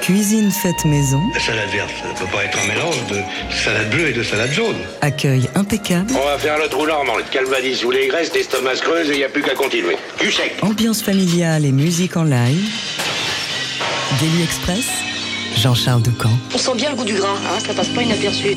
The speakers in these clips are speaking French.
Cuisine faite maison. La salade verte, ça ne peut pas être un mélange de salade bleue et de salade jaune. Accueil impeccable. On va faire le trou normand, le calvadis ou les graisses, l'estomac se creuse et il n'y a plus qu'à continuer. Du sec. Ambiance familiale et musique en live. Daily Express. Jean-Charles Doucan. On sent bien le goût du gras, hein, ça passe pas inaperçu.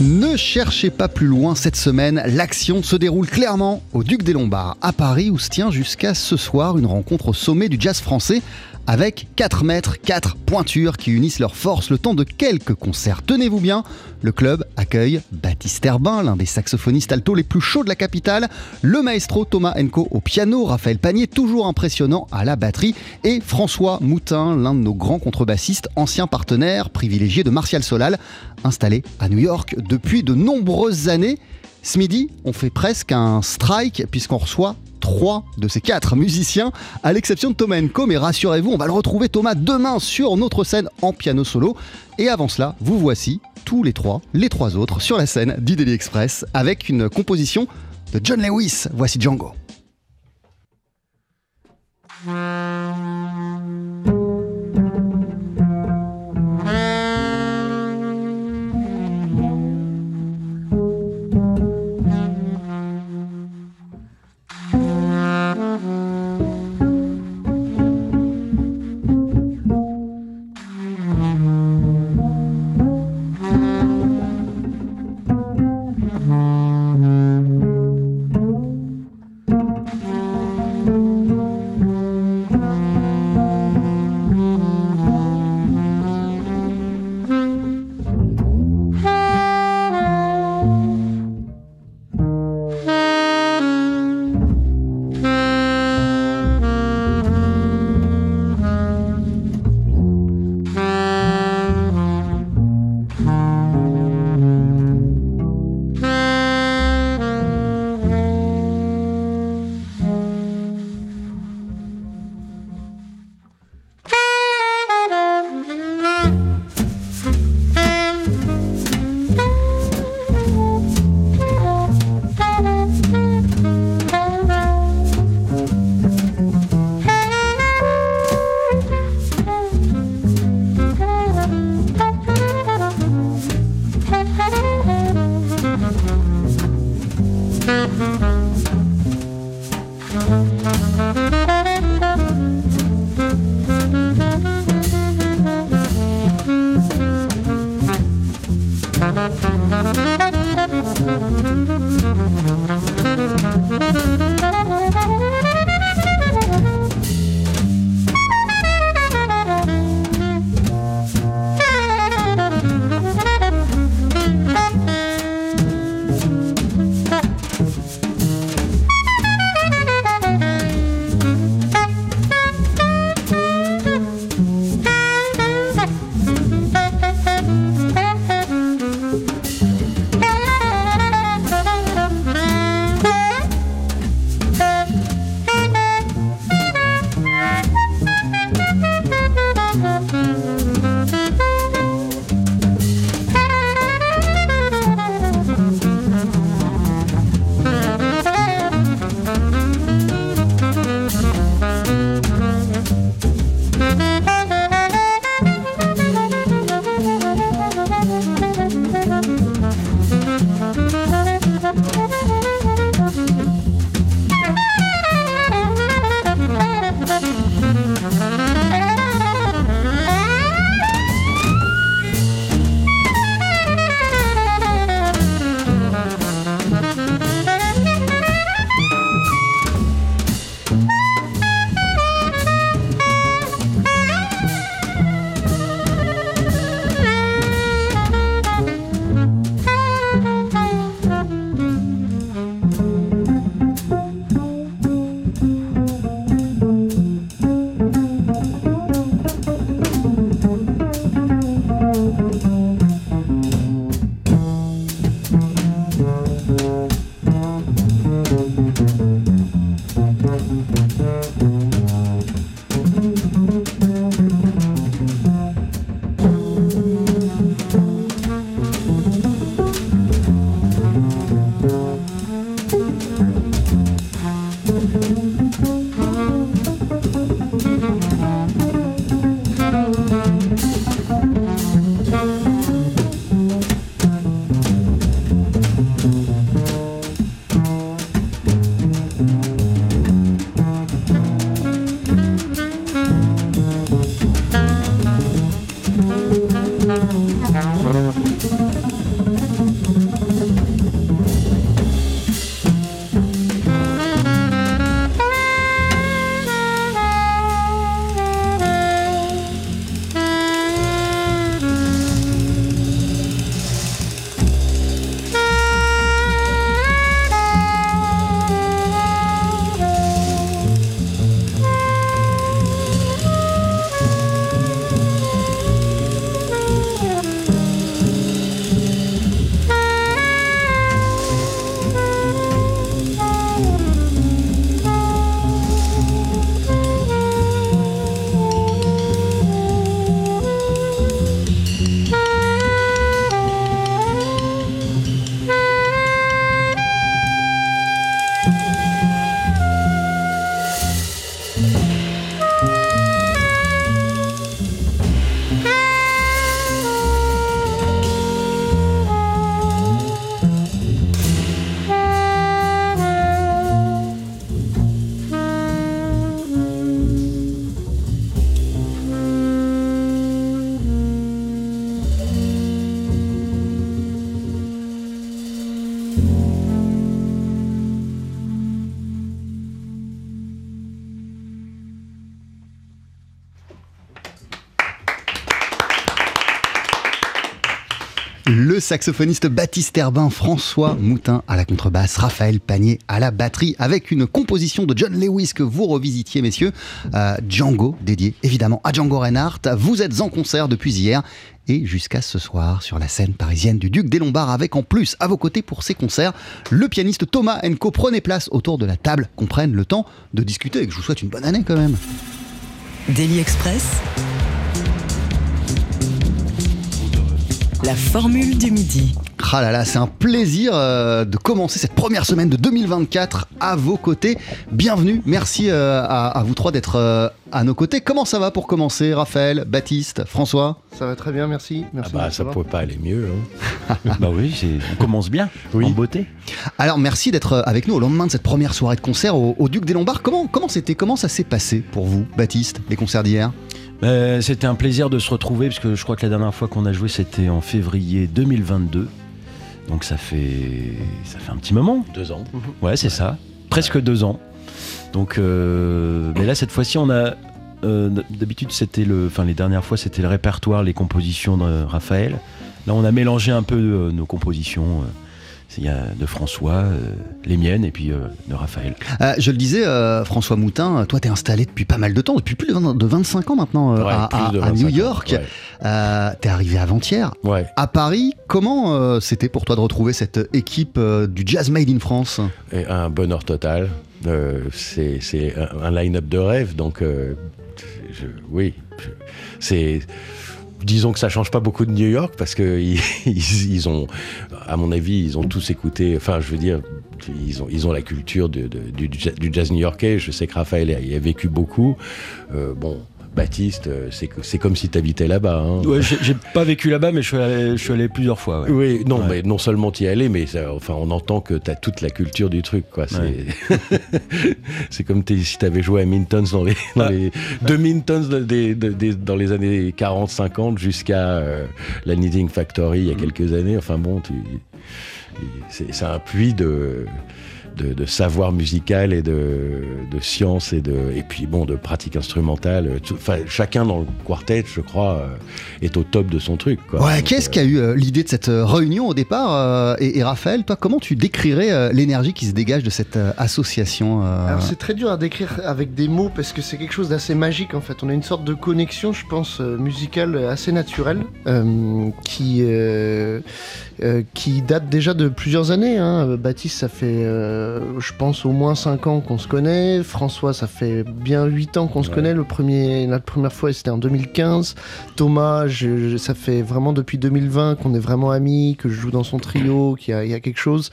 Ne cherchez pas plus loin cette semaine, l'action se déroule clairement au Duc des Lombards, à Paris, où se tient jusqu'à ce soir une rencontre au sommet du jazz français avec 4 mètres, 4 pointures qui unissent leurs forces le temps de quelques concerts. Tenez-vous bien, le club accueille Baptiste Herbin, l'un des saxophonistes alto les plus chauds de la capitale, le maestro Thomas Enco au piano, Raphaël Panier, toujours impressionnant à la batterie, et François Moutin, l'un de nos grands contrebassistes, ancien partenaire privilégié de Martial Solal, installé à New York depuis de nombreuses années. Ce midi, on fait presque un strike puisqu'on reçoit trois de ces quatre musiciens, à l'exception de Thomas Enco. Mais rassurez-vous, on va le retrouver Thomas demain sur notre scène en piano solo. Et avant cela, vous voici tous les trois, les trois autres, sur la scène Daily Express avec une composition de John Lewis. Voici Django. Saxophoniste Baptiste Herbin, François Moutin à la contrebasse, Raphaël Panier à la batterie, avec une composition de John Lewis que vous revisitiez, messieurs. Euh, Django, dédié évidemment à Django Reinhardt. Vous êtes en concert depuis hier et jusqu'à ce soir sur la scène parisienne du Duc des Lombards avec en plus à vos côtés pour ces concerts le pianiste Thomas Enco. Prenez place autour de la table, qu'on prenne le temps de discuter et que je vous souhaite une bonne année quand même. Daily Express. La formule du midi. Ah là là, c'est un plaisir euh, de commencer cette première semaine de 2024 à vos côtés. Bienvenue, merci euh, à, vous trois d'être euh, à nos côtés. Comment ça va pour commencer, Raphaël, Baptiste, François? Ça va très bien, merci. merci ah bah, ça ne pouvait pas aller mieux. Hein. bah oui, on commence bien, oui. en beauté. Alors merci d'être avec nous au lendemain de cette première soirée de concert au, au Duc des Lombards. Comment, comment c'était, comment ça s'est passé pour vous, Baptiste, les concerts d'hier? Euh, c'était un plaisir de se retrouver parce que je crois que la dernière fois qu'on a joué c'était en février 2022. Donc ça fait ça fait un petit moment. Deux ans. Ouais, c'est ça. Presque deux ans. Donc, euh, mais là cette fois-ci on a euh, d'habitude c'était le, enfin les dernières fois c'était le répertoire, les compositions de Raphaël. Là on a mélangé un peu nos compositions. Il y a de François, euh, les miennes et puis euh, de Raphaël. Euh, je le disais, François Moutin, toi tu es installé depuis pas mal de temps, depuis plus de 25 ans maintenant à, New York. tu es arrivé avant-hier. À Paris, comment c'était pour toi de retrouver cette équipe du Jazz Made in France? Et Un bonheur total. c'est un, line-up de rêve, donc oui, c'est disons que ça change pas beaucoup de New York parce que ils, ont, à mon avis, ils ont tous écouté. Enfin, je veux dire, ils ont, la culture du, jazz new-yorkais. Je sais que Raphaël y a vécu beaucoup. Euh, bon, Baptiste, euh, c'est comme si tu habitais là-bas. Hein. Ouais, j'ai pas vécu là-bas, mais je suis, allé, je suis allé plusieurs fois. Oui, non, mais non seulement tu y es allé, mais enfin, on entend que tu as toute la culture du truc. C'est comme si tu avais joué à Mintons dans les, dans les deux Mintons dans les années 40-50 jusqu'à euh, la Knitting Factory il y a quelques années. Enfin bon, c'est un puits de de, savoir musical et de, science et, de, et puis bon, de pratique instrumentale. chacun dans le quartet, je crois, euh, est au top de son truc. Ouais, qu'est-ce qui a eu euh, l'idée de cette euh, réunion au départ et, Raphaël, toi, comment tu décrirais l'énergie qui se dégage de cette association Alors c'est très dur à décrire avec des mots parce que c'est quelque chose d'assez magique en fait. On a une sorte de connexion, je pense, musicale assez naturelle qui euh, qui date déjà de plusieurs années. Hein. Baptiste, ça fait, euh, je pense, au moins 5 ans qu'on se connaît. François, ça fait bien 8 ans qu'on se connaît. Le premier, la première fois, c'était en 2015. Thomas, ça fait vraiment depuis 2020 qu'on est vraiment amis, que je joue dans son trio, qu'il y, a quelque chose.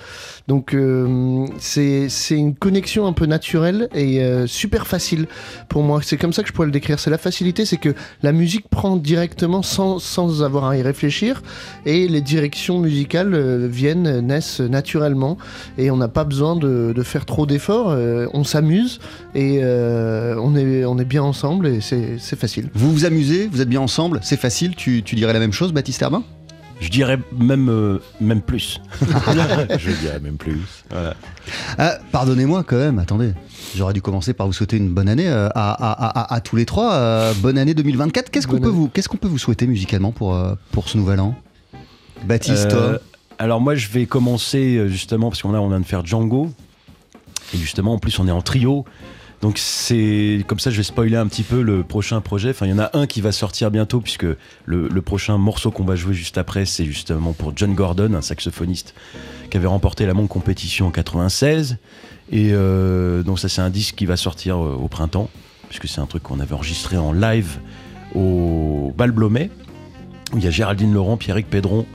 Donc, euh, c'est une connexion un peu naturelle et super facile pour moi. C'est comme ça que je pourrais le décrire. C'est la facilité, c'est que la musique prend directement sans, sans avoir à y réfléchir et les directions musicales euh, viennent, naissent naturellement et on n'a pas besoin de, faire trop d'efforts. Euh, on s'amuse et euh, on, est, on est bien ensemble et c'est facile. Vous vous amusez, vous êtes bien ensemble, c'est facile. Tu, dirais la même chose, Baptiste Herbin? Je dirais même, même plus. je dirais même plus. Pardonnez-moi quand même, attendez. J'aurais dû commencer par vous souhaiter une bonne année à, tous les trois. bonne année 2024. Qu'est-ce qu'on peut, vous, qu'on peut vous souhaiter musicalement pour, pour ce nouvel an? Baptiste, euh, Alors moi je vais commencer euh, justement parce qu'on a on vient de faire Django et justement en plus on est en trio. Donc c'est comme ça je vais spoiler un petit peu le prochain projet. Enfin il y en a un qui va sortir bientôt puisque le, prochain morceau qu'on va jouer juste après c'est justement pour John Gordon, un saxophoniste qui avait remporté la Monk Competition en 96. Et euh, donc ça c'est un disque qui va sortir au printemps puisque c'est un truc qu'on avait enregistré en live au Bal Blomet où il y a Géraldine Laurent, Pierrick Pédron,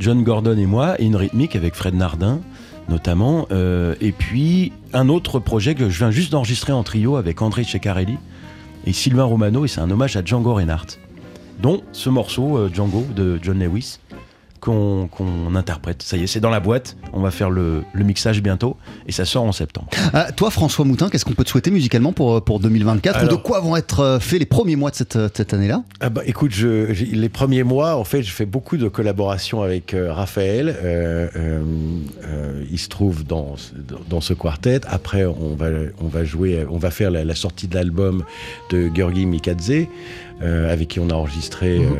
John Gordon et moi, et une rythmique avec Fred Nardin notamment, euh, et puis un autre projet que je viens juste d'enregistrer en trio avec André Ceccarelli et Sylvain Romano, et c'est un hommage à Django Reinhardt, dont ce morceau euh, Django de John Lewis qu'on interprète. Ça y est, c'est dans la boîte. On va faire le, mixage bientôt et ça sort en septembre. Euh, toi, François Moutin, qu'est-ce qu'on peut te souhaiter musicalement pour, euh, pour 2024 De quoi vont être euh, faits les premiers mois de cette, cette année-là ah bah, Écoute, je, les premiers mois, en fait, je fais beaucoup de collaborations avec Raphaël. il se trouve dans, dans ce quartet. Après, on va, on va jouer, on va faire la, sortie de l'album de Georgi Mikadze, avec qui on a enregistré. Mhm.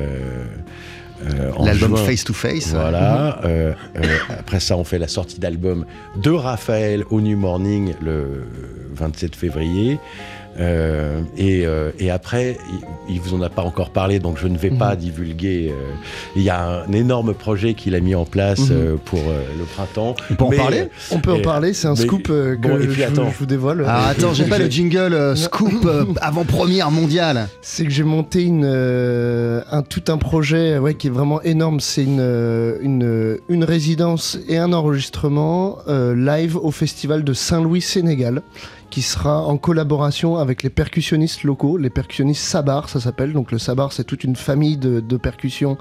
Euh, L'album. Face to Face. Voilà. euh, euh, après ça, on fait la sortie d'album de Raphaël au New Morning le 27 février. Euh, et, euh, et après, il, il vous en a pas encore parlé, donc je ne vais pas divulguer. euh, il y a un énorme projet qu'il a mis en place Mhm. euh, pour euh, le printemps. On peut en parler? On peut en parler, c'est un mais- scoop euh, que bon, puis je, vous- attends. je vous dévoile. Ah, attends, j'ai pas le jingle euh, scoop euh, avant-première mondiale. C'est que j'ai monté une, euh, un, tout un projet ouais, qui est vraiment énorme. C'est une, une, une résidence et un enregistrement euh, live au festival de Saint-Louis, Sénégal, qui sera en collaboration avec les percussionnistes locaux, les percussionnistes Sabar, ça s'appelle. Donc le Sabar, c'est toute une famille de, percussions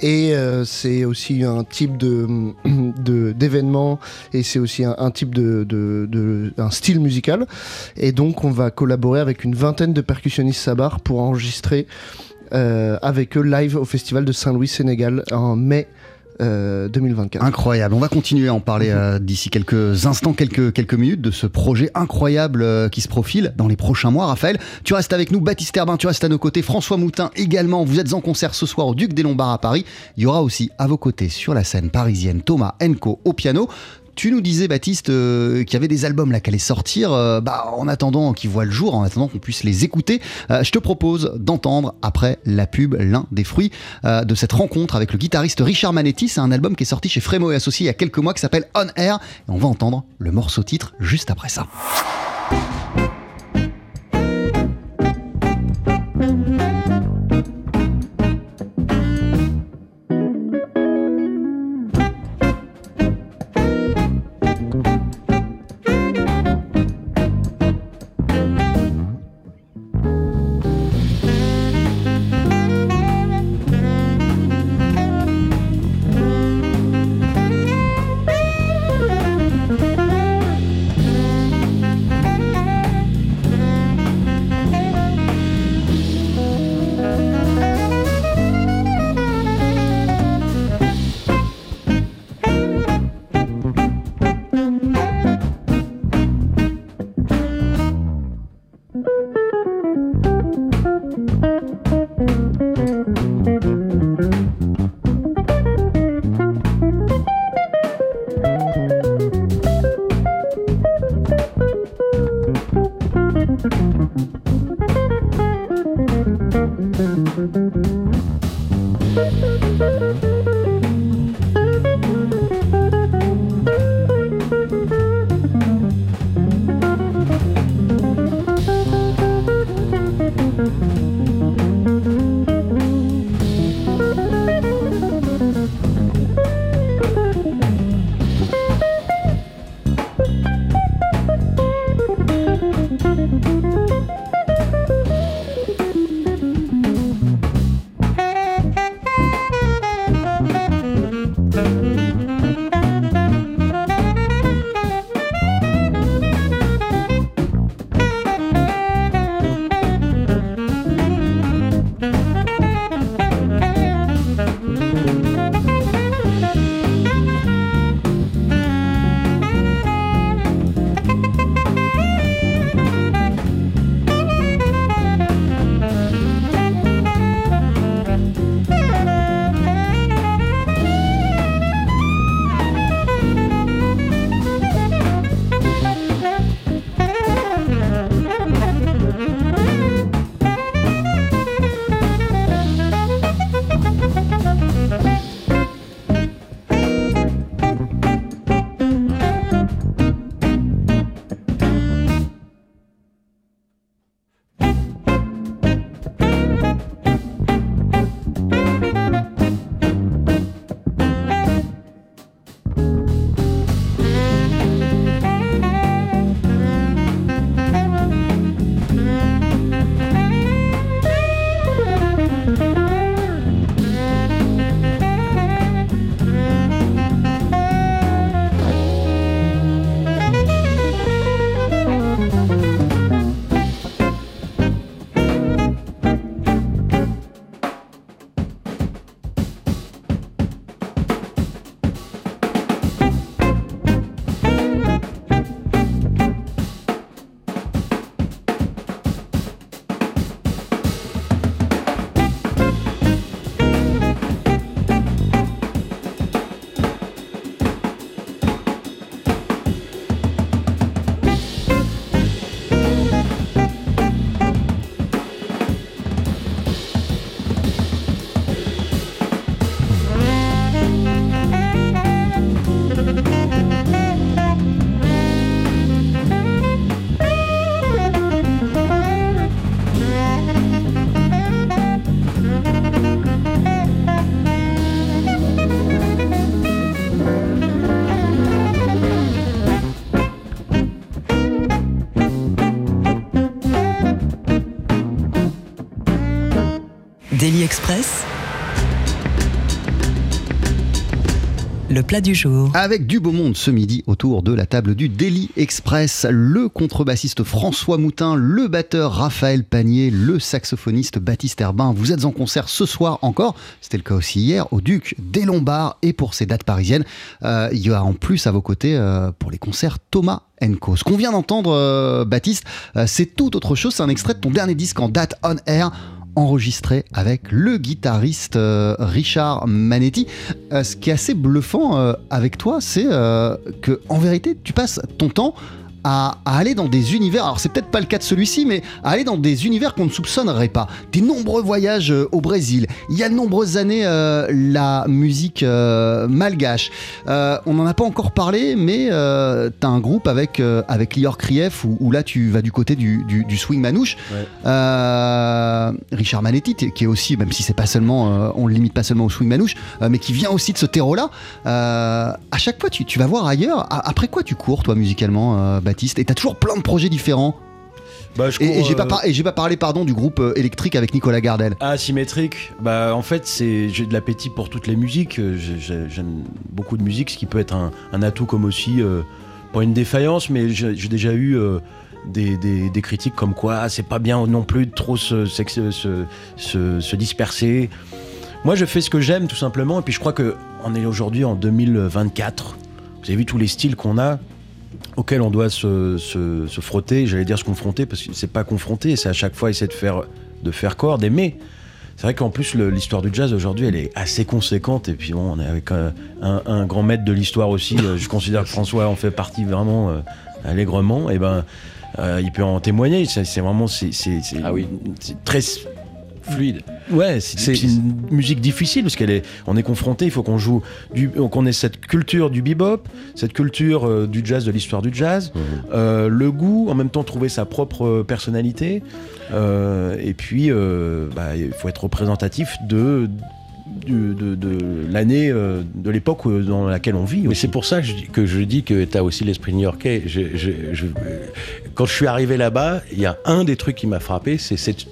et euh, c'est aussi un type de d'événement et c'est aussi un, type de, de, de- un style musical. Et donc, on va collaborer avec une vingtaine de percussionnistes Sabar pour enregistrer euh, avec eux live au Festival de Saint-Louis, Sénégal, en mai euh, 2024. Incroyable. On va continuer à en parler euh, d'ici quelques instants, quelques, quelques minutes de ce projet incroyable euh, qui se profile dans les prochains mois. Raphaël, tu restes avec nous. Baptiste Herbin, tu restes à nos côtés. François Moutin également. Vous êtes en concert ce soir au Duc des Lombards à Paris. Il y aura aussi à vos côtés sur la scène parisienne Thomas Enco au piano. Tu nous disais, Baptiste, euh, qu'il y avait des albums là qui allaient sortir. euh, bah, en attendant qu'ils voient le jour, en attendant qu'on puisse les écouter, euh, je te propose d'entendre après la pub l'un des fruits de cette rencontre avec le guitariste Richard Manetti. C'est un album qui est sorti chez Frémo et Associés il y a quelques mois qui s'appelle On Air. Et on va entendre le morceau titre juste après ça. Müzik plat du jour. Avec du beau monde ce midi autour de la table du Daily Express, le contrebassiste François Moutin, le batteur Raphaël Panier, le saxophoniste Baptiste Herbin. Vous êtes en concert ce soir encore, c'était le cas aussi hier, au Duc des Lombards. Et pour ces dates parisiennes, euh, il y a en plus à vos côtés euh, pour les concerts Thomas Enco. Ce qu'on vient d'entendre, euh, Baptiste, c'est tout autre chose. C'est un extrait de ton dernier disque en date on air enregistré avec le guitariste euh, Richard Manetti. Euh, ce qui est assez bluffant euh, avec toi, c'est que en vérité, tu passes ton temps à, à aller dans des univers, alors c'est peut-être pas le cas de celui-ci, mais à aller dans des univers qu'on ne soupçonnerait pas. Tes nombreux voyages euh, au Brésil, il y a de nombreuses années, euh, la musique euh, malgache. On n'en a pas encore parlé, mais t'as un groupe avec, avec Lior Krief, où, où là tu vas du côté du, du, du swing manouche. Ouais. Richard Manetti, qui est aussi, même si c'est pas seulement, on le limite pas seulement au swing manouche, mais qui vient aussi de ce terreau-là. À chaque fois, tu, tu vas voir ailleurs. Après quoi tu cours, toi, musicalement, Baptiste Et t'as toujours plein de projets différents. Bah, je Et, cours, et j'ai pas, euh, par- et j'ai pas parlé, pardon, du groupe euh, électrique avec Nicolas Gardel. Asymétrique, bah en fait c'est j'ai de l'appétit pour toutes les musiques. Euh, j'ai- j'ai- J'aime beaucoup de musique, ce qui peut être un, un atout comme aussi euh, pas une défaillance, mais j'ai j'ai déjà eu euh, des, des- des critiques comme quoi ah, c'est pas bien non plus de trop se, se, se- se- se disperser. Moi je fais ce que j'aime tout simplement, et puis je crois que on est aujourd'hui en 2024. Vous avez vu tous les styles qu'on a auxquels on doit se, se- se frotter, j'allais dire se confronter, parce que c'est pas confronter, c'est à chaque fois essayer de faire, de faire corps, d'aimer. C'est vrai qu'en plus, l'histoire du jazz aujourd'hui, elle est assez conséquente. Et puis bon, on est avec un, un- un grand maître de l'histoire aussi. Euh, Je considère que François en fait partie vraiment euh, allègrement. Et ben, euh, il peut en témoigner. C'est vraiment, c'est Ah oui. c'est très Fluide. Ouais, c'est une musique difficile parce qu'elle est, on est confronté. Il faut qu'on joue, du, qu'on ait cette culture du bebop, cette culture euh, du jazz, de l'histoire du jazz, euh, le goût, en même temps trouver sa propre euh, personnalité, euh, et puis bah, il faut être représentatif de de, de l'année, de l'époque dans laquelle on vit. Mais aussi. c'est pour ça que je, dis- que je dis que tu as aussi l'esprit new-yorkais. Je- je- je- quand je suis arrivé là-bas, il y a un des trucs qui m'a frappé, c'est cette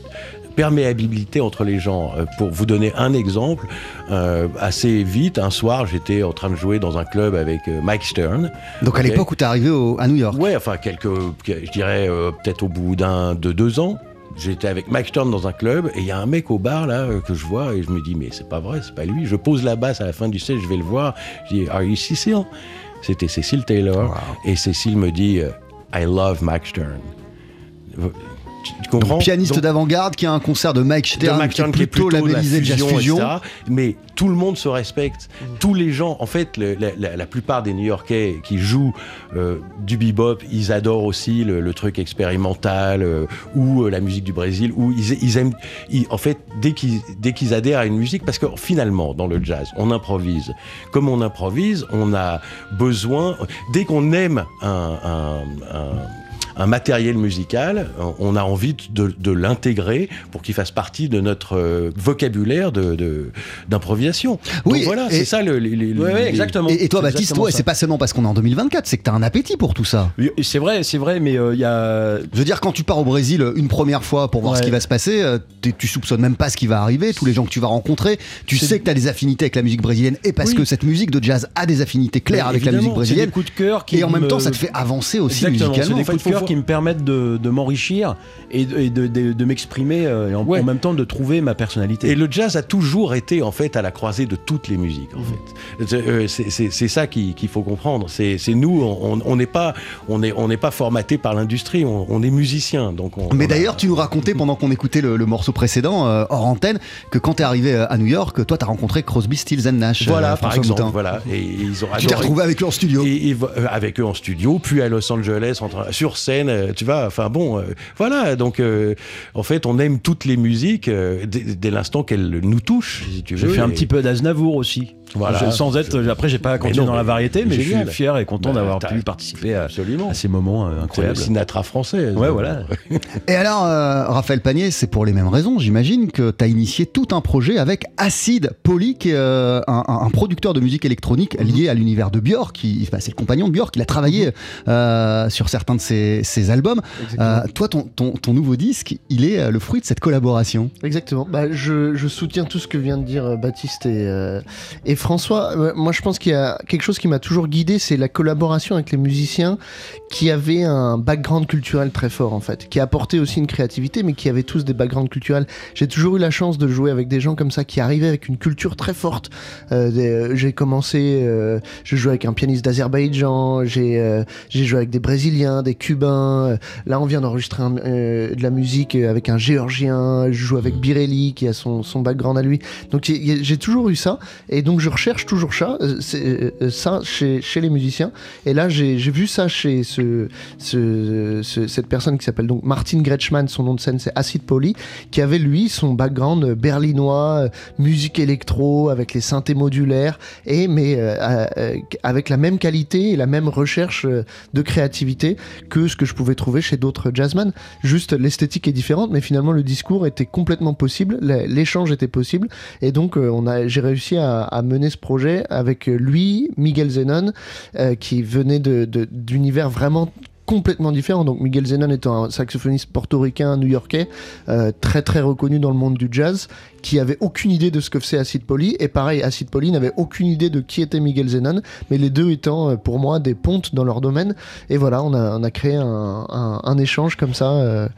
perméabilité entre les gens. Euh, Pour vous donner un exemple, euh, assez vite, un soir, j'étais en train de jouer dans un club avec euh, Mike Stern. Donc à l'époque où t'es arrivé au- à New York. Ouais, enfin, quelques, je dirais euh, peut-être au bout d'un, de deux ans. J'étais avec Mike Stern dans un club et il y a un mec au bar là que je vois et je me dis mais c'est pas vrai, c'est pas lui. Je pose la basse à la fin du set, je vais le voir. Je dis Are you Cecil C'était Cecil Taylor et Cecil me dit I love Mike Stern. Donc, pianiste d'avant-garde qui a un concert de Mike de Stern, qui est plutôt, de la labellisé Jazz Fusion. etc. Mais tout le monde se respecte. Tous les gens, en fait, le- la, la- la plupart des New-Yorkais qui jouent euh, du bebop, ils adorent aussi le, le truc expérimental euh, ou euh, la musique du Brésil. Ou ils, ils aiment, ils- en fait, dès qu'ils dès qu'ils adhèrent à une musique, parce que finalement, dans le jazz, on improvise. Comme on improvise, on a besoin. Dès qu'on aime un- un- un un matériel musical, on a envie de, de l'intégrer pour qu'il fasse partie de notre euh, vocabulaire de- de- d'improvisation. Oui, Donc voilà, c'est ça le. Ouais, ouais, exactement. Et, et toi, C'est Baptiste, ça. c'est pas seulement parce qu'on est en 2024, c'est que t'as un appétit pour tout ça. C'est vrai, c'est vrai, mais euh, il y a Je veux dire, quand tu pars au Brésil une première fois pour voir Ouais. ce qui va se passer, euh, tu soupçonnes même pas ce qui va arriver, tous les gens que tu vas rencontrer. Tu sais que tu as des affinités avec la musique brésilienne et parce Oui. que cette musique de jazz a des affinités claires Mais avec la musique brésilienne. des coups de cœur qui Et en même me- temps, ça te fait avancer aussi Exactement, musicalement. des coups de cœur qui me permettent de, de m'enrichir et de, et de- de- de m'exprimer euh, et en, Ouais. en même temps de trouver ma personnalité. Et le jazz a toujours été en fait à la croisée de toutes les musiques en fait. C'est- euh, ça qui- qu'il faut comprendre. C'est nous, on n'est pas, on est, on n'est pas formaté par l'industrie. On, on est musicien, donc. On, Mais a- d'ailleurs, tu nous racontais pendant qu'on écoutait le, le morceau précédent, euh, hors antenne, que quand t'es arrivé euh, à New York, toi t'as rencontré Crosby, Stills and Nash. euh, voilà, par exemple, Moutin. voilà, et ils ont Tu t'es retrouvé avec eux en studio. Et, et vo- euh, avec eux en studio, puis à Los Angeles, en train- sur scène, euh, tu vois, enfin bon, euh, voilà, donc euh, en fait, on aime toutes les musiques dès, dès l'instant qu'elles nous touchent, si tu veux. J'ai fait un et- petit peu d'Aznavour aussi. Voilà. Je- sans être, après, j'ai pas continué non, dans la variété, mais je suis fier et content Bah, d'avoir pu participer à, Absolument. à ces moments euh, C'est le incroyables. Sinatra français. Ouais, voilà. Et alors, euh, Raphaël Panier, c'est pour les mêmes raisons, j'imagine, que tu as initié tout un projet avec Acid Poly, qui est euh, un, producteur de musique électronique lié à l'univers de Björk. Qui, bah, c'est le compagnon de Björk, il a travaillé euh, sur certains de ses, ses albums. Euh, toi, ton, ton, ton nouveau disque, il est euh, le fruit de cette collaboration. Exactement. Bah, je, je soutiens tout ce que vient de dire euh, Baptiste et, euh, et François. Euh, Moi, je pense qu'il y a quelque chose qui m'a toujours guidé, c'est la collaboration avec les musiciens qui avaient un background culturel très fort, en fait, qui apportaient aussi une créativité, mais qui avaient tous des backgrounds culturels. J'ai toujours eu la chance de jouer avec des gens comme ça qui arrivaient avec une culture très forte. Euh, euh, j'ai commencé, je jouais avec un pianiste d'Azerbaïdjan, j'ai joué avec des Brésiliens, des Cubains. Là, on vient d'enregistrer de la musique avec un Géorgien. Je joue avec Birelli, qui a son, son background à lui. Donc, j'ai toujours eu ça. Et donc, je recherche toujours ça, euh, euh, ça chez, les musiciens. Et là, j'ai vu ça chez ce, ce- ce- cette personne qui s'appelle donc Martin Gretschmann. Son nom de scène, c'est Acid Poly, qui avait lui son background euh, berlinois, musique électro, avec les synthés modulaires, et mais avec la même qualité et la même recherche de créativité que ce que je pouvais trouver chez d'autres jazzmen. Juste l'esthétique est différente, mais finalement le discours était complètement possible, l'échange était possible, et donc j'ai réussi à, à mener ce projet avec lui, Miguel Zenon, euh, qui venait de- de- d'univers vraiment complètement différents. Donc Miguel Zenon étant un saxophoniste portoricain, new-yorkais, euh, très très reconnu dans le monde du jazz, qui avait aucune idée de ce que faisait Acid Poly, et pareil, Acid Poly n'avait aucune idée de qui était Miguel Zenon, mais les deux étant euh, pour moi des pontes dans leur domaine. Et voilà, on a, on a créé un, un- un échange comme ça euh,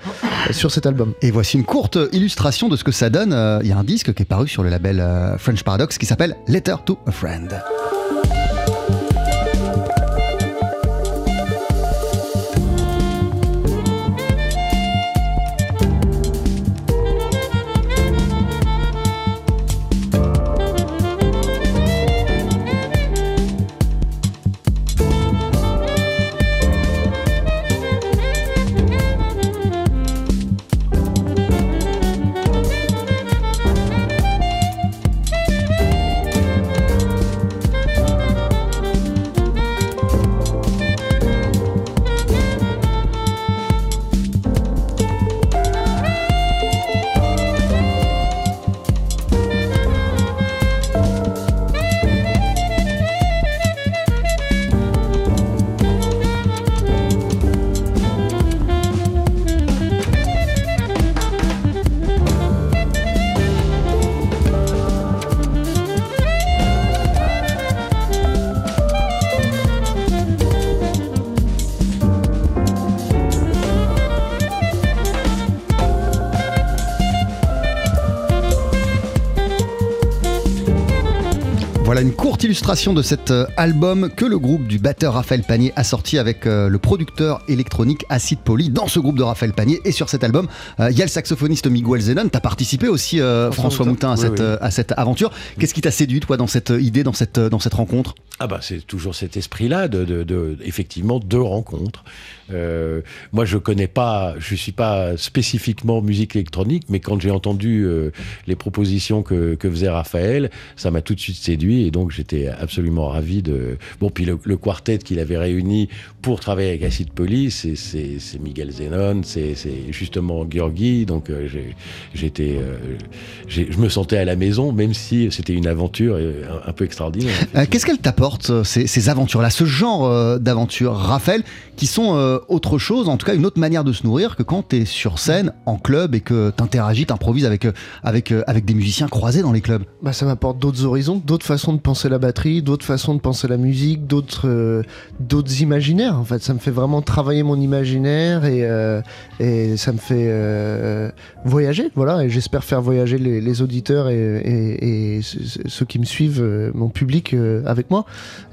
sur cet album. Et voici une courte illustration de ce que ça donne. Euh, Il y a un disque qui est paru sur le label euh, French Paradox qui s'appelle Letter to a Friend. Voilà une courte illustration de cet euh, album que le groupe du batteur Raphaël Panier a sorti avec euh, le producteur électronique Acid Poly. Dans ce groupe de Raphaël Panier et sur cet album, euh, il y a le saxophoniste Miguel Zenon. Tu as participé aussi, François, François Moutin, à, Oui, cette, oui. à cette aventure. Qu'est-ce qui t'a séduit, toi, dans cette idée, dans cette, dans cette rencontre? Ah bah c'est toujours cet esprit-là de, de, de- effectivement de rencontres. Euh, moi je connais pas, je suis pas spécifiquement musique électronique, mais quand j'ai entendu euh, les propositions que, que faisait Raphaël, ça m'a tout de suite séduit et donc j'étais absolument ravi de. Bon puis le, le quartet qu'il avait réuni pour travailler avec Acid Poly, c'est Miguel Zenon, c'est justement Georgi, donc euh, j'étais, je me sentais à la maison, même si c'était une aventure un, un peu extraordinaire. Qu'est-ce qu'elle t'apporte, ces, ces aventures-là, ce genre d'aventures, Raphaël, qui sont autre chose, en tout cas une autre manière de se nourrir que quand tu es sur scène, en club, et que tu interagis, tu improvises avec, euh, avec, euh, avec des musiciens croisés dans les clubs Bah, ça m'apporte d'autres horizons, d'autres façons de penser la batterie, d'autres façons de penser la musique, d'autres euh, imaginaires. En fait, ça me fait vraiment travailler mon imaginaire et, euh, et ça me fait euh, voyager. Voilà, et j'espère faire voyager les, auditeurs et, et- et ce- ce- ceux qui me suivent, euh, mon public euh, avec moi.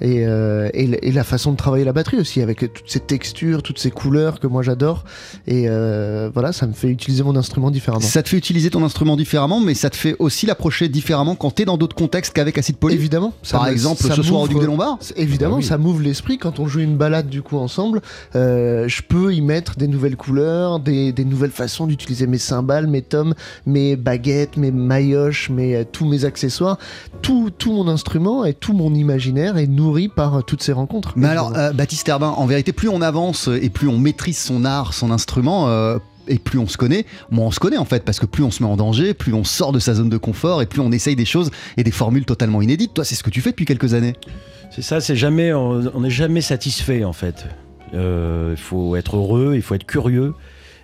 et, euh, et la façon de travailler la batterie aussi, avec toutes ces textures, toutes ces couleurs que moi j'adore. Et euh, voilà, ça me fait utiliser mon instrument différemment. Ça te fait utiliser ton instrument différemment, mais ça te fait aussi l'approcher différemment quand t'es dans d'autres contextes qu'avec Acid Poly. Évidemment. ça Par exemple, ça ce soir au Duc des Lombards. Évidemment, Ah oui. ça m'ouvre l'esprit quand on joue une balade du coup ensemble. euh, je peux y mettre des nouvelles couleurs, des, des nouvelles façons d'utiliser mes cymbales, mes tomes, mes baguettes, mes maillotches, mes, euh, tous mes accessoires. Tout, tout mon instrument et tout mon imaginaire est nourri par toutes ces rencontres. Mais alors, euh, Baptiste Herbin, en vérité, plus on avance et plus on maîtrise son art, son instrument, euh, et plus on se connaît, moins on se connaît en fait, parce que plus on se met en danger, plus on sort de sa zone de confort, et plus on essaye des choses et des formules totalement inédites. Toi, c'est ce que tu fais depuis quelques années. C'est ça, c'est jamais, on n'est jamais satisfait en fait. Euh, Il faut être heureux, il faut être curieux.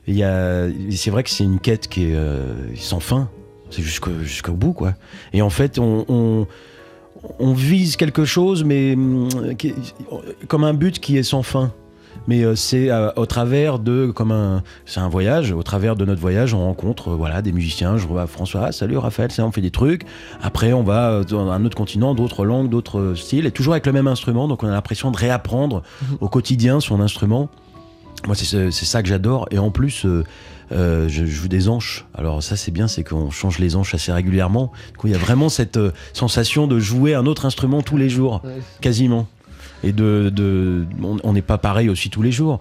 C'est vrai que c'est une quête qui est euh, sans fin. C'est jusqu'au bout, quoi. Et en fait, on, on, vise quelque chose, mais hum, comme un but qui est sans fin. Mais euh, c'est euh, au travers de, comme un, c'est un voyage. Au travers de notre voyage, on rencontre, euh, voilà, des musiciens. Je vois François, ah, salut Raphaël, ça, on fait des trucs. Après, on va dans un autre continent, d'autres langues, d'autres styles, et toujours avec le même instrument. Donc, on a l'impression de réapprendre au quotidien son instrument. Moi, c'est ce- c'est ça que j'adore. Et en plus, euh, euh, je joue des anches. Alors ça, c'est bien, c'est qu'on change les anches assez régulièrement. Du coup, il y a vraiment cette euh, sensation de jouer un autre instrument tous les jours, Ouais. quasiment. Et de, de on- n'est pas pareil aussi tous les jours.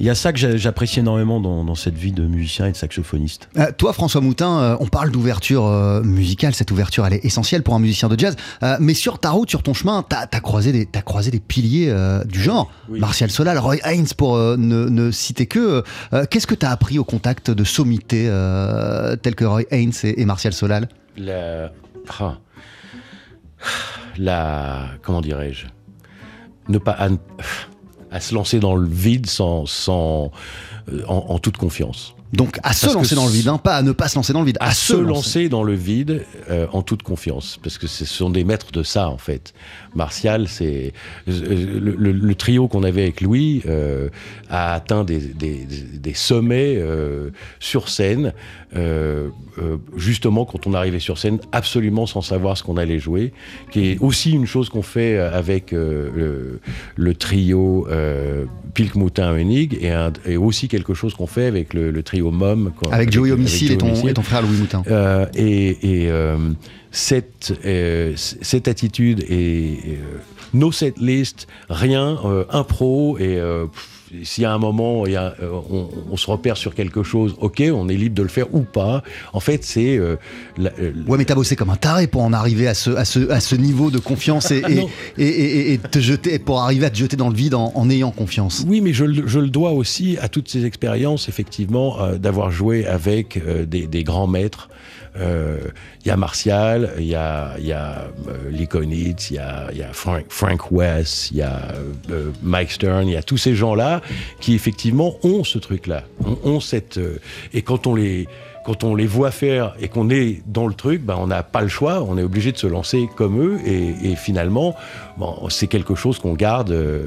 Il y a ça que j'a- j'apprécie énormément dans, dans cette vie de musicien et de saxophoniste. Euh, toi, François Moutin, euh, on parle d'ouverture euh, musicale. Cette ouverture, elle est essentielle pour un musicien de jazz. Euh, mais sur ta route, sur ton chemin, t'as as croisé des, t'as croisé des piliers euh, du genre. Oui. Martial Solal, Roy Haynes, pour euh, ne, ne citer que. Euh, Qu'est-ce que t'as appris au contact de sommités euh, tels que Roy Haynes et, et Martial Solal? La, ah. la comment dirais-je? Ne pas à, se lancer dans le vide sans, sans euh, en, en toute confiance. Donc à se Parce lancer dans le vide, hein, pas à ne pas se lancer dans le vide, à, se lancer. dans le vide euh, en toute confiance. Parce que ce sont des maîtres de ça en fait. Martial c'est euh, le, le- le trio qu'on avait avec Louis a atteint des, des- des sommets sur scène euh, euh, justement quand on arrivait sur scène absolument sans savoir ce qu'on allait jouer qui est aussi une chose qu'on fait avec euh, le, le trio euh, Pilk Moutin Enig et, un- et aussi quelque chose qu'on fait avec le, le trio Mom Avec Joey Homicide et, ton, Homicide. et ton frère Louis Moutin. Euh, et et, euh, cette, euh, cette attitude et euh, no set list, rien, euh, impro et euh, pff, s'il y a un moment, il y a, euh, on, on se repère sur quelque chose, ok, on est libre de le faire ou pas. En fait, c'est euh, euh, Ouais, mais t'as bossé comme un taré pour en arriver à ce, à ce, à ce niveau de confiance et, et, te jeter, pour arriver à te jeter dans le vide en, en ayant confiance. Oui, mais je, le- je le dois aussi à toutes ces expériences, effectivement, euh, d'avoir joué avec euh, des, des grands maîtres. Euh, Il y a Martial, il y a, y a euh, Lee Konitz, il y a, il y a Frank, Frank West, il y a euh, Mike Stern, il y a tous ces gens-là qui, effectivement, ont ce truc-là. Ont, ont cette, euh, et quand on les quand on les voit faire et qu'on est dans le truc, ben on n'a pas le choix, on est obligé de se lancer comme eux et, finalement, c'est quelque chose qu'on garde euh,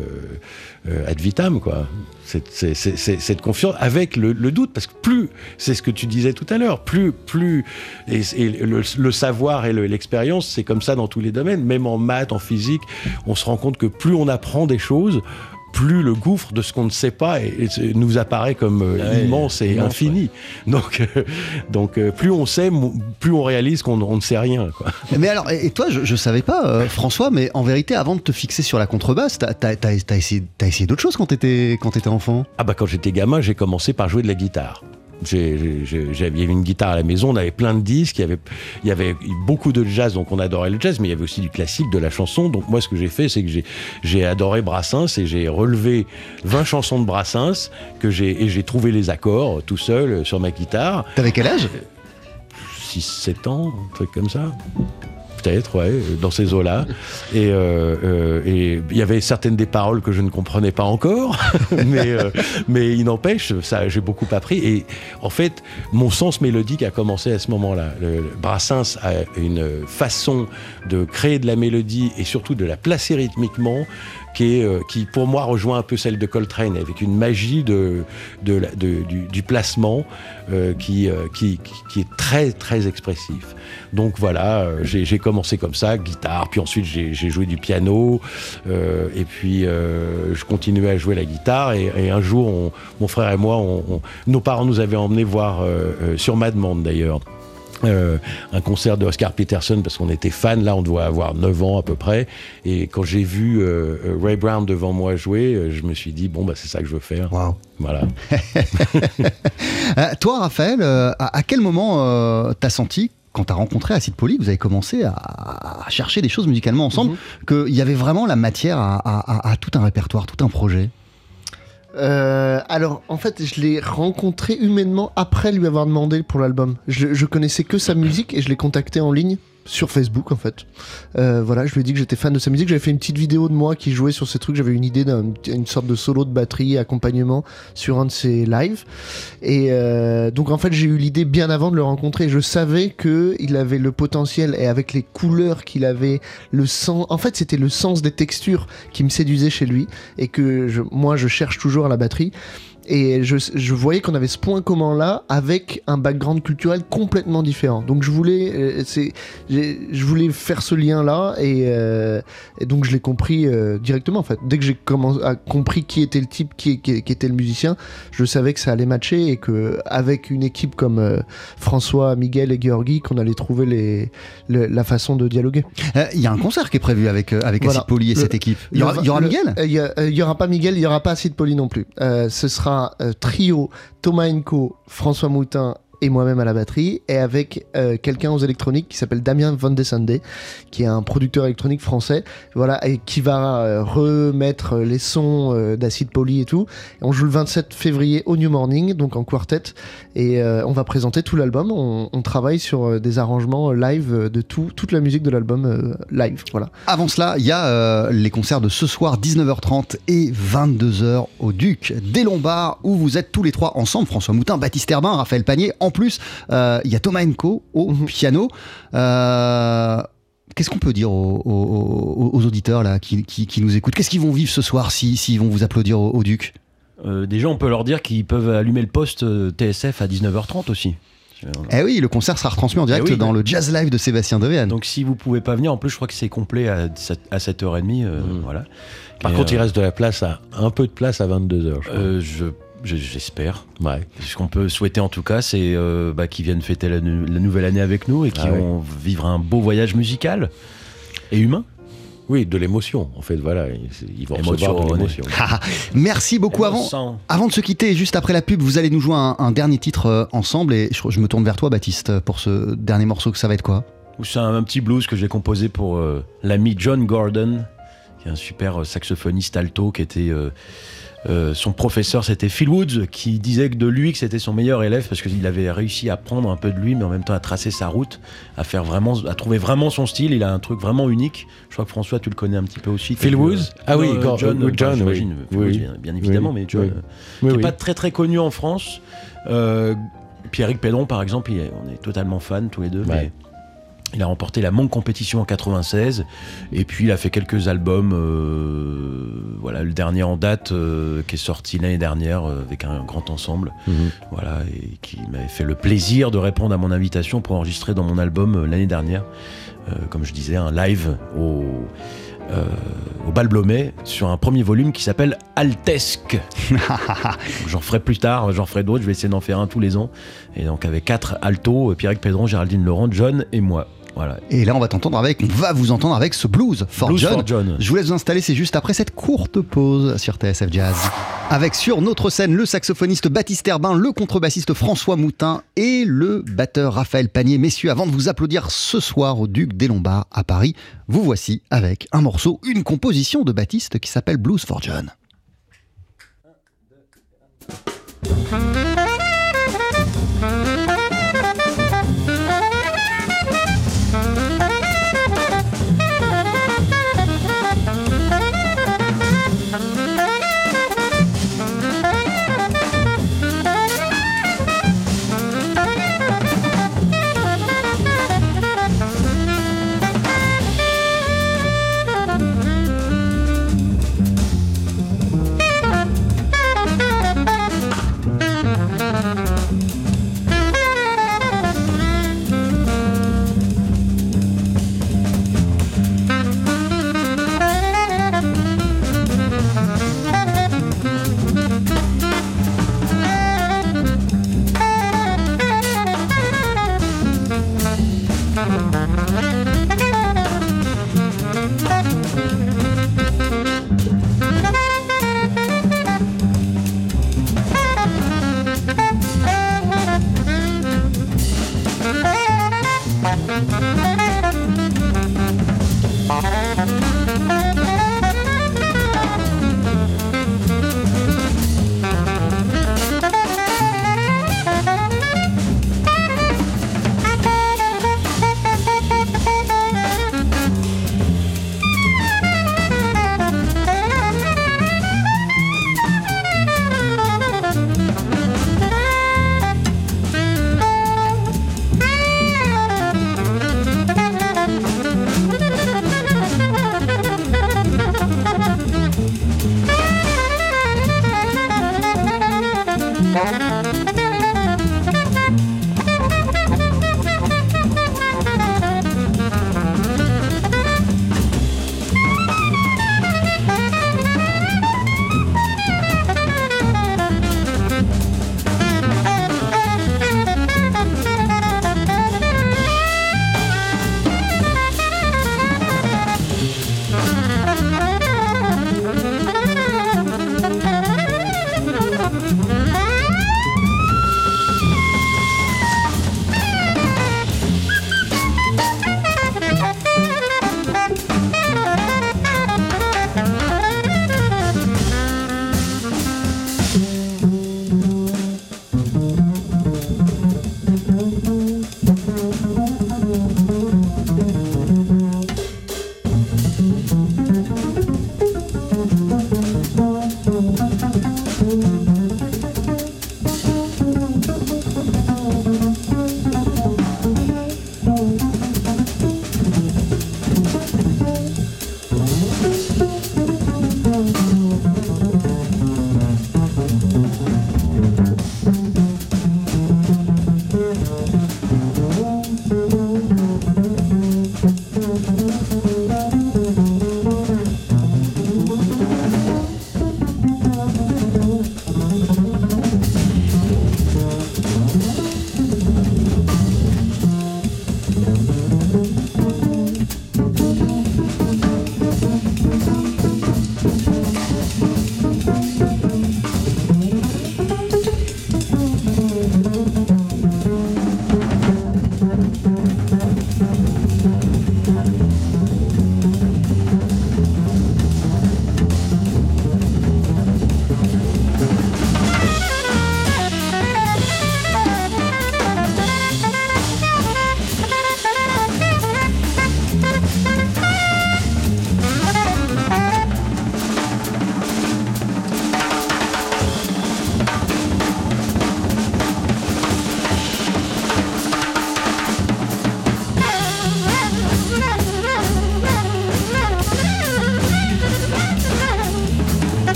euh, ad vitam, quoi. Cette, confiance avec le, doute, parce que plus, c'est ce que tu disais tout à l'heure, plus, plus, et, le, savoir et le- l'expérience, c'est comme ça dans tous les domaines, même en maths, en physique, on se rend compte que plus on apprend des choses, plus le gouffre de ce qu'on ne sait pas et- et nous apparaît comme euh, Ouais, immense et immense, infini. Donc, euh, donc euh, plus on sait, plus on réalise qu'on on ne sait rien. Quoi. Mais alors, et toi, je, je savais pas, euh, François, mais en vérité, avant de te fixer sur la contrebasse, t'as- t'as essayé, d'autres choses quand t'étais quand t'étais enfant? Ah bah quand j'étais gamin, j'ai commencé par jouer de la guitare. J'avais une guitare à la maison, on avait plein de disques, il y avait, il y avait beaucoup de jazz, donc on adorait le jazz, mais il y avait aussi du classique, de la chanson. Donc moi, ce que j'ai fait, c'est que j'ai- adoré Brassens et j'ai relevé 20 chansons de Brassens que et j'ai trouvé les accords tout seul euh, sur ma guitare. T'avais quel âge? 6-7 ans, un truc comme ça. Peut-être, ouais, dans ces eaux-là. Et euh, euh, et il y avait certaines des paroles que je ne comprenais pas encore, mais, euh, mais il n'empêche, ça, j'ai beaucoup appris. Et en fait, mon sens mélodique a commencé à ce moment-là. Brassens a une façon de créer de la mélodie et surtout de la placer rythmiquement euh, qui pour moi rejoint un peu celle de Coltrane, avec une magie du, placement euh, qui, euh, qui, est très très expressif. Donc voilà, j'ai commencé comme ça, guitare, puis ensuite j'ai joué du piano, et puis je continuais à jouer la guitare, et, un jour, on- mon frère et moi, nos parents nous avaient emmenés voir, sur ma demande d'ailleurs, euh, un concert de Oscar Peterson parce qu'on était fan. Là, on doit avoir 9 ans à peu près. Et quand j'ai vu euh, euh, Ray Brown devant moi jouer, je me suis dit bon bah c'est ça que je veux faire. Waouh. Voilà. Euh, toi, Raphaël, à, à quel moment t'as senti quand t'as rencontré Acid Poly, vous avez commencé à, à chercher des choses musicalement ensemble, Mhm. qu'il y avait vraiment la matière à, à- à- à tout un répertoire, tout un projet? Euh, alors, en fait, je l'ai rencontré humainement après lui avoir demandé pour l'album. Je, je connaissais que sa musique et je l'ai contacté en ligne sur Facebook, en fait. Euh, voilà, je lui ai dit que j'étais fan de sa musique. J'avais fait une petite vidéo de moi qui jouait sur ces trucs. J'avais une idée d'une sorte de solo de batterie, accompagnement sur un de ses lives. Et euh, donc, en fait, j'ai eu l'idée bien avant de le rencontrer. Je savais que il avait le potentiel et avec les couleurs qu'il avait, le sens. En fait, c'était le sens des textures qui me séduisait chez lui et que je- moi je cherche toujours à la batterie. Et je, je voyais qu'on avait ce point commun là avec un background culturel complètement différent. Donc je voulais, euh, c'est, je voulais faire ce lien là et, euh, et donc je l'ai compris euh, directement en fait. Dès que j'ai commencé à compris qui était le type, qui, qui- qui était le musicien, je savais que ça allait matcher et que avec une équipe comme François, Miguel et Georgi, qu'on allait trouver les, le- la façon de dialoguer. Il y a un concert qui est prévu avec, avec Voilà. Acid Poly et Le- cette équipe. Il y aura, Le- y aura Miguel? Il y, aura pas Miguel, il y aura pas Acid Poly non plus. Ce sera euh, trio Thomas Enco, François Moutin et moi-même à la batterie, et avec euh, quelqu'un aux électroniques qui s'appelle Damien Van de Sande, qui est un producteur électronique français, voilà, et qui va euh, remettre les sons euh, d'Acid Poly et tout. On joue le 27 février au New Morning, donc en quartet, et euh, on va présenter tout l'album. On, on travaille sur des arrangements live de tout, toute la musique de l'album live, voilà. Avant cela, il y a les concerts de ce soir, 19h30 et 22h au Duc des Lombards, où vous êtes tous les trois ensemble, François Moutin, Baptiste Herbin, Raphaël Panier. En plus, euh, il y a Thomas Enco au Mhm. piano. Euh, Qu'est-ce qu'on peut dire aux, aux- aux auditeurs là, qui, qui- qui nous écoutent? Qu'est-ce qu'ils vont vivre ce soir s'ils si, s'ils vont vous applaudir au, au Duc? Euh, déjà, on peut leur dire qu'ils peuvent allumer le poste TSF à 19h30 aussi. Eh oui, le concert sera retransmis en direct Eh oui. dans le Jazz Live de Sébastien Devéane. Donc si vous pouvez pas venir, en plus je crois que c'est complet à, 7, à 7h30. euh, Mhm. voilà. Par Et, contre, il reste de la place à un peu de place à 22 h euh, je- je- J'espère. Ouais. Ce qu'on peut souhaiter en tout cas, c'est euh, bah, qu'ils viennent fêter la, nu- la nouvelle année avec nous et qu'ils Ah ouais. vont vivre un beau voyage musical et humain. Oui, de l'émotion. En fait, voilà, ils, vont recevoir de Émotion, l'émotion. Ah, Merci beaucoup. Avant, Émotion. Avant de se quitter, juste après la pub, vous allez nous jouer un, un dernier titre euh, ensemble et je, je me tourne vers toi, Baptiste, pour ce dernier morceau. Que ça va être quoi? C'est un, un petit blues que j'ai composé pour euh, l'ami John Gordon, qui est un super saxophoniste alto, qui était euh, son professeur, c'était Phil Woods, qui disait que de lui que c'était son meilleur élève parce qu'il avait réussi à prendre un peu de lui, mais en même temps à tracer sa route, à faire vraiment, à trouver vraiment son style. Il a un truc vraiment unique. Je crois que François, tu le connais un petit peu aussi. Phil Woods euh, Ah oui, John, John, oui. Phil Woods, Oui. bien, bien évidemment, Oui. mais John. Euh, qui est oui. pas très très connu en France. Pierrick Pédron, par exemple, est- on est totalement fans tous les deux. Ouais. mais il a remporté la Monk Compétition en 96 et puis il a fait quelques albums. euh, voilà, le dernier en date euh, qui est sorti l'année dernière euh, avec un grand ensemble. Mhm. Voilà, et qui m'avait fait le plaisir de répondre à mon invitation pour enregistrer dans mon album l'année dernière. Comme je disais, un live au, au Bal Blomet sur un premier volume qui s'appelle Altesque. J'en ferai plus tard, j'en ferai d'autres, je vais essayer d'en faire un tous les ans. Et donc avec quatre altos, Pierrick Pédron, Géraldine Laurent, John et moi. Voilà. Et là, on va t'entendre avec, on va vous entendre avec ce blues for Blues John. for John. Je vous laisse vous installer, c'est juste après cette courte pause sur TSF Jazz. Avec sur notre scène le saxophoniste Baptiste Herbin, le contrebassiste François Moutin et le batteur Raphaël Panier. Messieurs, avant de vous applaudir ce soir au Duc des Lombards à Paris, vous voici avec un morceau, une composition de Baptiste qui s'appelle Blues for John.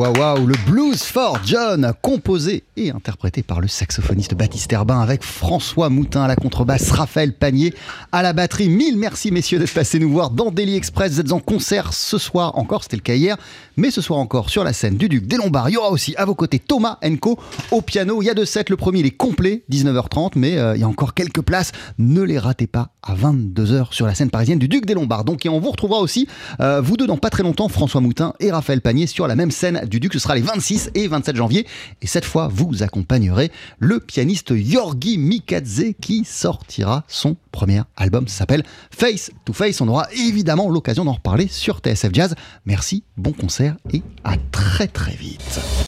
well, well, waouh, le Blues for John, composé et interprété par le saxophoniste Baptiste Herbin avec François Moutin à la contrebasse, Raphaël Panier à la batterie. Mille merci messieurs d'être passés nous voir dans Daily Express. Vous êtes en concert ce soir encore, c'était le cas hier, mais ce soir encore sur la scène du Duc des Lombards. Il y aura aussi à vos côtés Thomas Enco au piano. Il y a deux sets, le premier il est complet, 19h30, mais euh, il y a encore quelques places. Ne les ratez pas à 22h sur la scène parisienne du Duc des Lombards. Donc on vous retrouvera aussi, euh, vous deux dans pas très longtemps, François Moutin et Raphaël Panier sur la même scène du Duc. Ce sera les 26 et 27 janvier. Et cette fois, vous accompagnerez le pianiste Yorgi Mikadze qui sortira son premier album. Ça s'appelle Face to Face. On aura évidemment l'occasion d'en reparler sur TSF Jazz. Merci, bon concert et à très très vite.